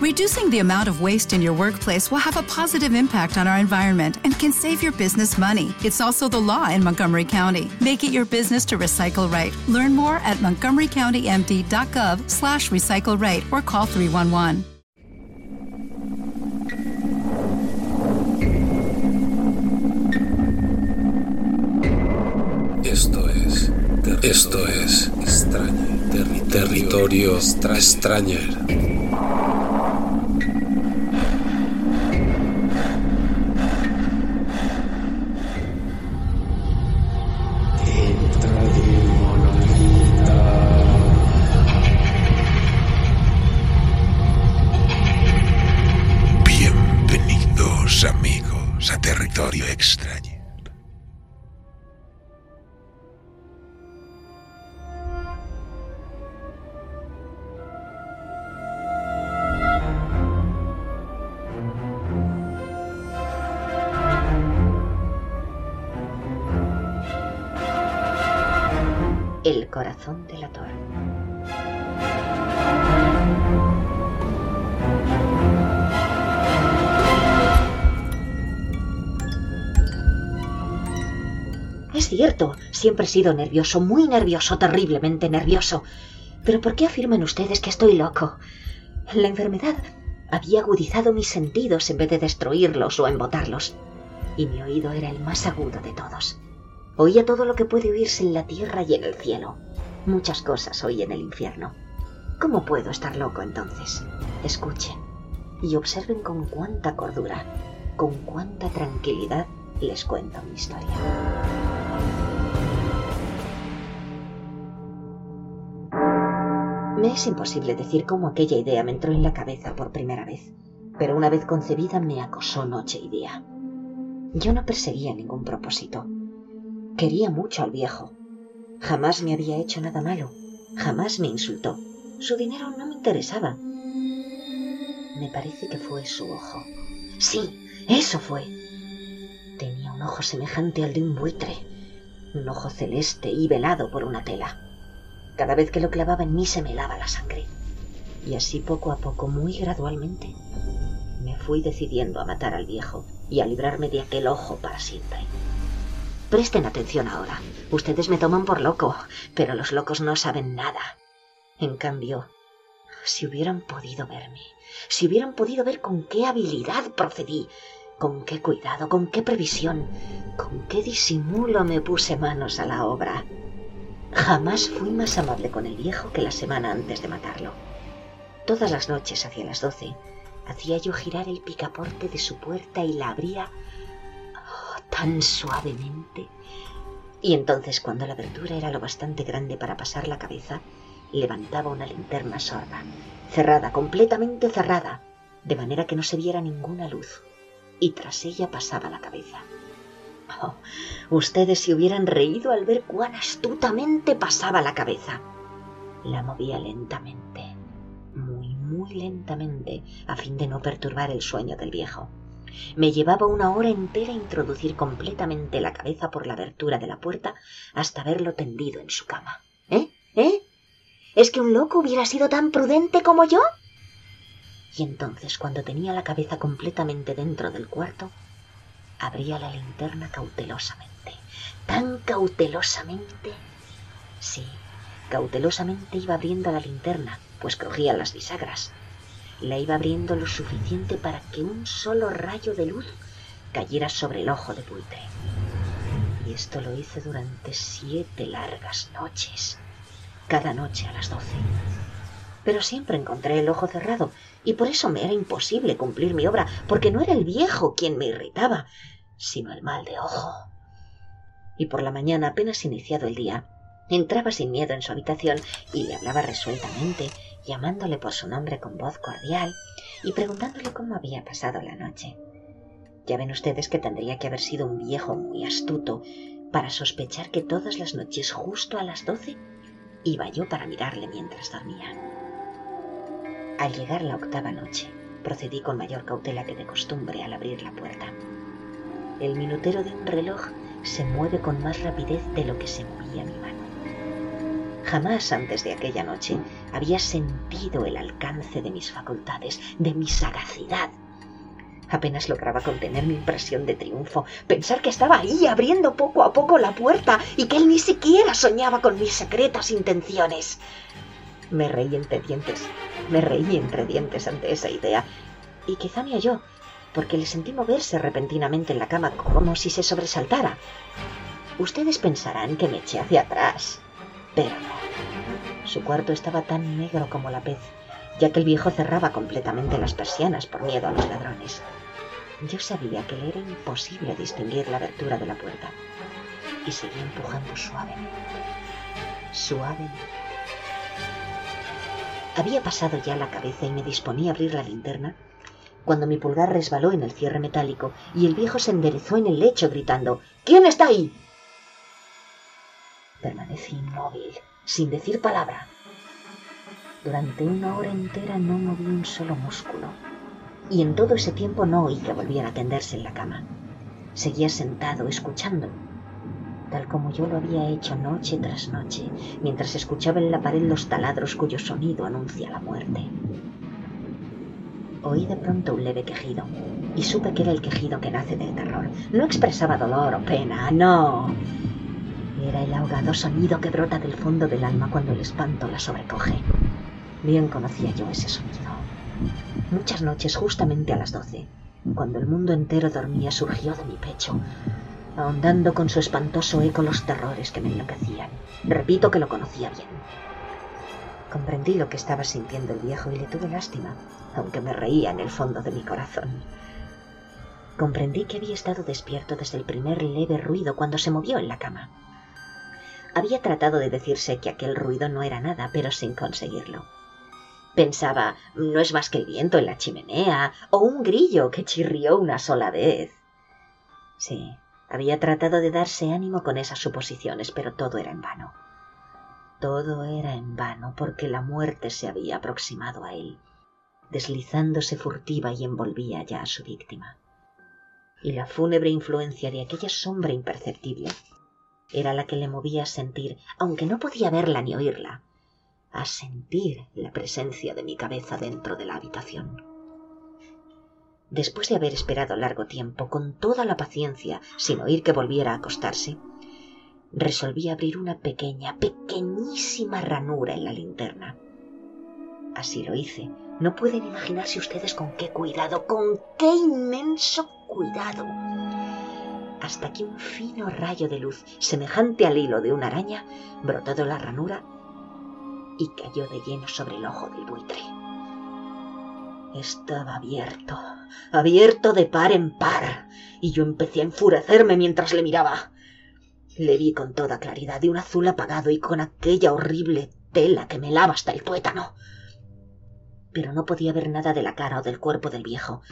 Reducing the amount of waste in your workplace will have a positive impact on our environment and can save your business money. It's also the law in Montgomery County. Make it your business to recycle right. Learn more at montgomerycountymd.gov slash recycle right or call 311. Esto es. Esto es. Extraño. territorio extrañer. El corazón de la torre. Es cierto, siempre he sido nervioso, muy nervioso, terriblemente nervioso. Pero ¿por qué afirman ustedes que estoy loco? La enfermedad había agudizado mis sentidos en vez de destruirlos o embotarlos. Y mi oído era el más agudo de todos. Oía todo lo que puede oírse en la tierra y en el cielo. Muchas cosas oí en el infierno. ¿Cómo puedo estar loco entonces? Escuchen y observen con cuánta cordura, con cuánta tranquilidad les cuento mi historia. Me es imposible decir cómo aquella idea me entró en la cabeza por primera vez, pero una vez concebida me acosó noche y día. Yo no perseguía ningún propósito. Quería mucho al viejo. Jamás me había hecho nada malo, jamás me insultó. Su dinero no me interesaba. Me parece que fue su ojo. Sí, eso fue. Tenía un ojo semejante al de un buitre, un ojo celeste y velado por una tela. Cada vez que lo clavaba en mí se me helaba la sangre. Y así poco a poco, muy gradualmente, me fui decidiendo a matar al viejo y a librarme de aquel ojo para siempre. Presten atención ahora. Ustedes me toman por loco, pero los locos no saben nada. En cambio, si hubieran podido verme, si hubieran podido ver con qué habilidad procedí, con qué cuidado, con qué previsión, con qué disimulo me puse manos a la obra. Jamás fui más amable con el viejo que la semana antes de matarlo. Todas las noches hacia las doce hacía yo girar el picaporte de su puerta y la abría tan suavemente. Y entonces, cuando la abertura era lo bastante grande para pasar la cabeza, levantaba una linterna sorda, cerrada, completamente cerrada, de manera que no se viera ninguna luz, y tras ella pasaba la cabeza. Oh, ustedes se hubieran reído al ver cuán astutamente pasaba la cabeza. La movía lentamente, muy, muy lentamente, a fin de no perturbar el sueño del viejo. Me llevaba una hora entera introducir completamente la cabeza por la abertura de la puerta hasta verlo tendido en su cama. ¿Eh? ¿Eh? ¿Es que un loco hubiera sido tan prudente como yo? Y entonces, cuando tenía la cabeza completamente dentro del cuarto, abría la linterna cautelosamente, tan cautelosamente. Sí, cautelosamente iba abriendo la linterna, pues crujían las bisagras. La iba abriendo lo suficiente para que un solo rayo de luz cayera sobre el ojo de buitre. Y esto lo hice durante siete largas noches, cada noche a las doce. Pero siempre encontré el ojo cerrado, y por eso me era imposible cumplir mi obra, porque no era el viejo quien me irritaba, sino el mal de ojo. Y por la mañana, apenas iniciado el día, entraba sin miedo en su habitación y le hablaba resueltamente, llamándole por su nombre con voz cordial y preguntándole cómo había pasado la noche. Ya ven ustedes que tendría que haber sido un viejo muy astuto para sospechar que todas las noches justo a las doce iba yo para mirarle mientras dormía. Al llegar la octava noche, procedí con mayor cautela que de costumbre al abrir la puerta. El minutero de un reloj se mueve con más rapidez de lo que se movía mi mano. Jamás antes de aquella noche Había sentido el alcance de mis facultades, de mi sagacidad. Apenas lograba contener mi impresión de triunfo, pensar que estaba ahí abriendo poco a poco la puerta y que él ni siquiera soñaba con mis secretas intenciones. Me reí entre dientes, me reí entre dientes ante esa idea, y quizá me oyó, porque le sentí moverse repentinamente en la cama como si se sobresaltara. Ustedes pensarán que me eché hacia atrás, pero no. Su cuarto estaba tan negro como la pez, ya que el viejo cerraba completamente las persianas por miedo a los ladrones. Yo sabía que le era imposible distinguir la abertura de la puerta y seguía empujando suavemente, suavemente. Había pasado ya la cabeza y me disponía a abrir la linterna cuando mi pulgar resbaló en el cierre metálico y el viejo se enderezó en el lecho gritando ¿Quién está ahí? Permanecí inmóvil, sin decir palabra. Durante una hora entera no moví un solo músculo y en todo ese tiempo no oí que volviera a tenderse en la cama. Seguía sentado, escuchando, tal como yo lo había hecho noche tras noche, mientras escuchaba en la pared los taladros cuyo sonido anuncia la muerte. Oí de pronto un leve quejido, y supe que era el quejido que nace del terror. No expresaba dolor o pena, no. Era el ahogado sonido que brota del fondo del alma cuando el espanto la sobrecoge. Bien conocía yo ese sonido. Muchas noches, justamente a las doce, cuando el mundo entero dormía, surgió de mi pecho, ahondando con su espantoso eco los terrores que me enloquecían. Repito que lo conocía bien. Comprendí lo que estaba sintiendo el viejo y le tuve lástima, aunque me reía en el fondo de mi corazón. Comprendí que había estado despierto desde el primer leve ruido cuando se movió en la cama. Había tratado de decirse que aquel ruido no era nada, pero sin conseguirlo. Pensaba, no es más que el viento en la chimenea o un grillo que chirrió una sola vez. Sí, había tratado de darse ánimo con esas suposiciones, pero todo era en vano. Todo era en vano porque la muerte se había aproximado a él, deslizándose furtiva y envolvía ya a su víctima. Y la fúnebre influencia de aquella sombra imperceptible era la que le movía a sentir, aunque no podía verla ni oírla, a sentir la presencia de mi cabeza dentro de la habitación. Después de haber esperado largo tiempo, con toda la paciencia, sin oír que volviera a acostarse, resolví abrir una pequeña, pequeñísima ranura en la linterna. Así lo hice. No pueden imaginarse ustedes con qué cuidado, con qué inmenso cuidado. Hasta que un fino rayo de luz, semejante al hilo de una araña, brotó de la ranura y cayó de lleno sobre el ojo del buitre. Estaba abierto, abierto de par en par, y yo empecé a enfurecerme mientras le miraba. Le vi con toda claridad de un azul apagado y con aquella horrible tela que me lava hasta el tuétano. Pero no podía ver nada de la cara o del cuerpo del viejo,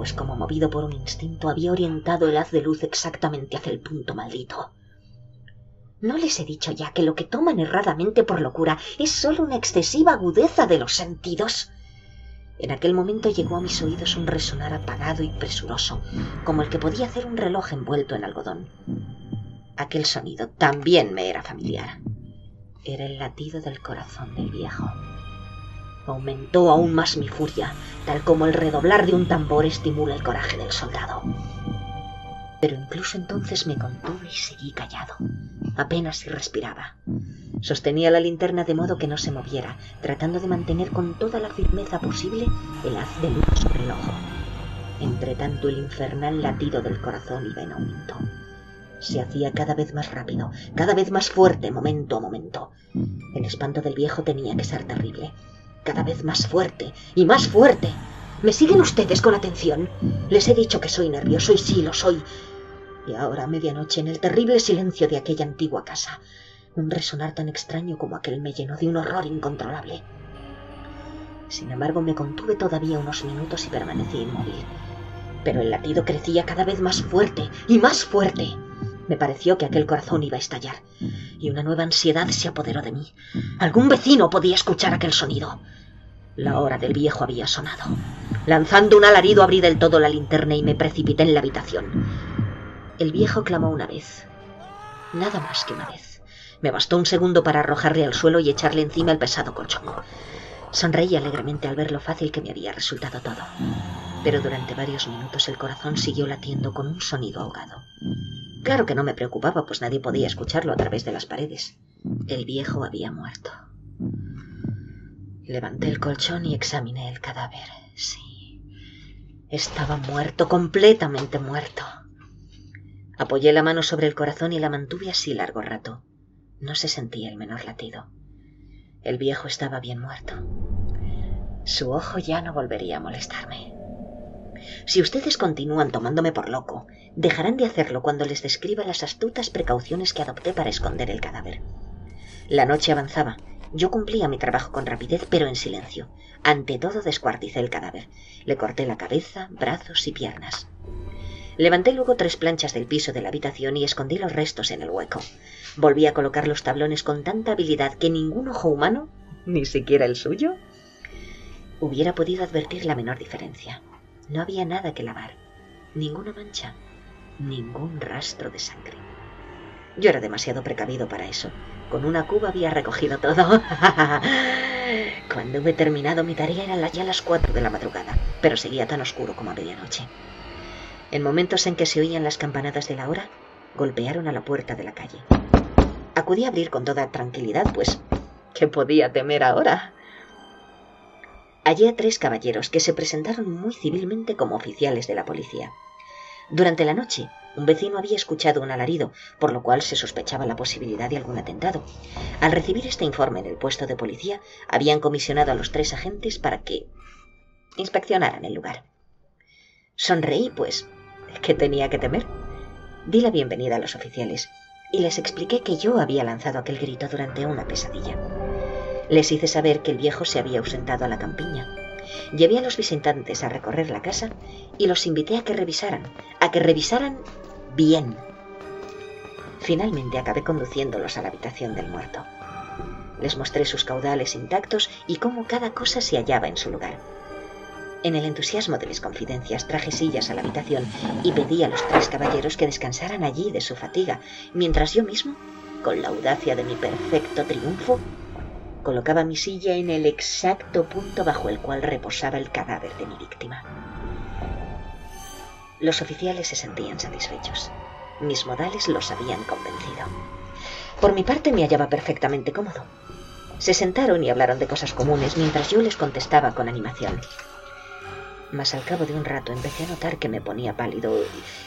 pues como movido por un instinto había orientado el haz de luz exactamente hacia el punto maldito. ¿No les he dicho ya que lo que toman erradamente por locura es solo una excesiva agudeza de los sentidos? En aquel momento llegó a mis oídos un resonar apagado y presuroso, como el que podía hacer un reloj envuelto en algodón. Aquel sonido también me era familiar. Era el latido del corazón del viejo. Aumentó aún más mi furia, tal como el redoblar de un tambor estimula el coraje del soldado. Pero incluso entonces me contuve y seguí callado. Apenas si respiraba. Sostenía la linterna de modo que no se moviera, tratando de mantener con toda la firmeza posible el haz de luz sobre el ojo. Entre tanto el infernal latido del corazón iba en aumento. Se hacía cada vez más rápido, cada vez más fuerte, momento a momento. El espanto del viejo tenía que ser terrible. Cada vez más fuerte y más fuerte. ¿Me siguen ustedes con atención? Les he dicho que soy nervioso y sí lo soy, y ahora a medianoche, en el terrible silencio de aquella antigua casa, un resonar tan extraño como aquel me llenó de un horror incontrolable. Sin embargo, me contuve todavía unos minutos y permanecí inmóvil. Pero el latido crecía cada vez más fuerte y más fuerte. Me pareció que aquel corazón iba a estallar, y una nueva ansiedad se apoderó de mí. Algún vecino podía escuchar aquel sonido. La hora del viejo había sonado. Lanzando un alarido abrí del todo la linterna y me precipité en la habitación. El viejo clamó una vez, nada más que una vez, Me bastó un segundo para arrojarle al suelo y echarle encima el pesado colchón. Sonreí alegremente al ver lo fácil que me había resultado todo. Pero durante varios minutos el corazón siguió latiendo con un sonido ahogado. Claro que no me preocupaba, pues nadie podía escucharlo a través de las paredes. El viejo había muerto. Levanté el colchón y examiné el cadáver. Sí. Estaba muerto, completamente muerto. Apoyé la mano sobre el corazón y la mantuve así largo rato. No se sentía el menor latido. El viejo estaba bien muerto. Su ojo ya no volvería a molestarme. Si ustedes continúan tomándome por loco, dejarán de hacerlo cuando les describa las astutas precauciones que adopté para esconder el cadáver. La noche avanzaba. Yo cumplía mi trabajo con rapidez, pero en silencio. Ante todo descuarticé el cadáver. Le corté la cabeza, brazos y piernas. Levanté luego tres planchas del piso de la habitación y escondí los restos en el hueco. Volví a colocar los tablones con tanta habilidad que ningún ojo humano, ni siquiera el suyo, hubiera podido advertir la menor diferencia. No había nada que lavar, ninguna mancha, ningún rastro de sangre. Yo era demasiado precavido para eso. Con una cuba había recogido todo. Cuando hube terminado mi tarea eran ya las cuatro de la madrugada, pero seguía tan oscuro como a medianoche. En momentos en que se oían las campanadas de la hora, golpearon a la puerta de la calle. Acudí a abrir con toda tranquilidad, pues, ¿qué podía temer ahora? Hallé a tres caballeros que se presentaron muy civilmente como oficiales de la policía. Durante la noche, un vecino había escuchado un alarido, por lo cual se sospechaba la posibilidad de algún atentado. Al recibir este informe en el puesto de policía, habían comisionado a los tres agentes para que inspeccionaran el lugar. Sonreí, pues, ¿Qué tenía que temer? Di la bienvenida a los oficiales y les expliqué que yo había lanzado aquel grito durante una pesadilla. Les hice saber que el viejo se había ausentado a la campiña. Llevé a los visitantes a recorrer la casa y los invité a que revisaran, a que revisaran bien. Finalmente acabé conduciéndolos a la habitación del muerto. Les mostré sus caudales intactos y cómo cada cosa se hallaba en su lugar. En el entusiasmo de mis confidencias traje sillas a la habitación y pedí a los tres caballeros que descansaran allí de su fatiga, mientras yo mismo, con la audacia de mi perfecto triunfo, colocaba mi silla en el exacto punto bajo el cual reposaba el cadáver de mi víctima. Los oficiales se sentían satisfechos. Mis modales los habían convencido. Por mi parte me hallaba perfectamente cómodo. Se sentaron y hablaron de cosas comunes mientras yo les contestaba con animación mas al cabo de un rato empecé a notar que me ponía pálido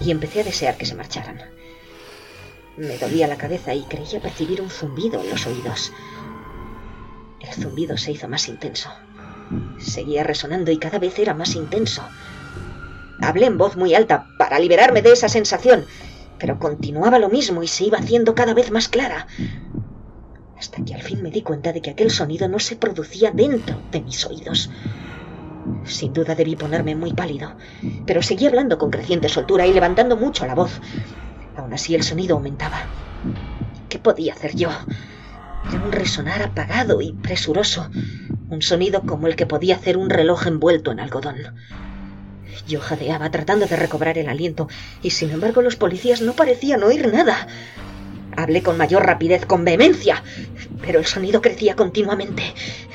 y empecé a desear que se marcharan. Me dolía la cabeza y creía percibir un zumbido en los oídos. El zumbido se hizo más intenso. Seguía resonando y cada vez era más intenso. Hablé en voz muy alta para liberarme de esa sensación, pero continuaba lo mismo y se iba haciendo cada vez más clara. Hasta que al fin me di cuenta de que aquel sonido no se producía dentro de mis oídos. Sin duda debí ponerme muy pálido, pero seguí hablando con creciente soltura y levantando mucho la voz. Aún así el sonido aumentaba. ¿Qué podía hacer yo? Era un resonar apagado y presuroso, un sonido como el que podía hacer un reloj envuelto en algodón. Yo jadeaba tratando de recobrar el aliento, y sin embargo los policías no parecían oír nada. Hablé con mayor rapidez, con vehemencia, pero el sonido crecía continuamente.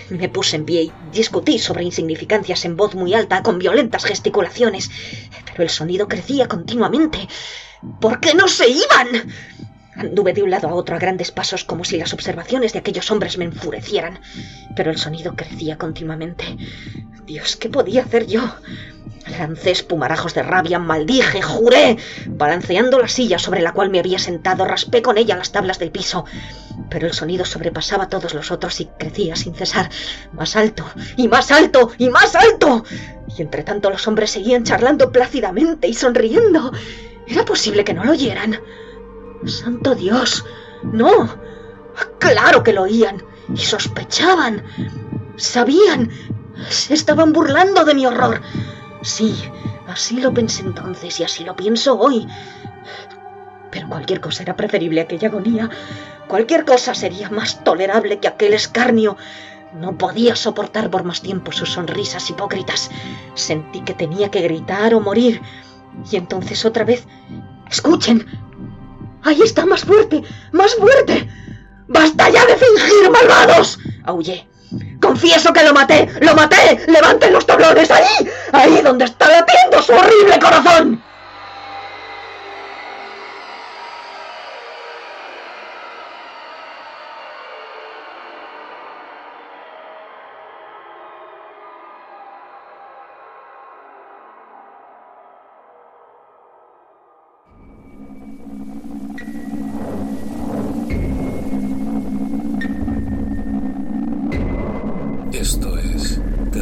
Me puse en pie y discutí sobre insignificancias en voz muy alta, con violentas gesticulaciones, pero el sonido crecía continuamente. ¿Por qué no se iban? Anduve de un lado a otro a grandes pasos como si las observaciones de aquellos hombres me enfurecieran, pero el sonido crecía continuamente. Dios, ¿qué podía hacer yo? Lancé espumarajos de rabia, maldije, juré. Balanceando la silla sobre la cual me había sentado, raspé con ella las tablas del piso. Pero el sonido sobrepasaba todos los otros y crecía sin cesar. Más alto, y más alto, y más alto. Y entre tanto los hombres seguían charlando plácidamente y sonriendo. ¿Era posible que no lo oyeran? ¡Santo Dios! ¡No! ¡Claro que lo oían! Y sospechaban. Sabían. Se estaban burlando de mi horror. Sí, así lo pensé entonces y así lo pienso hoy. Pero cualquier cosa era preferible a aquella agonía. Cualquier cosa sería más tolerable que aquel escarnio. No podía soportar por más tiempo sus sonrisas hipócritas. Sentí que tenía que gritar o morir. Y entonces otra vez... Escuchen. Ahí está, más fuerte, más fuerte. ¡Basta ya de fingir, malvados! Aullé. Confieso que lo maté, lo maté. Levanten los tablones ahí, ahí donde está latiendo su horrible corazón.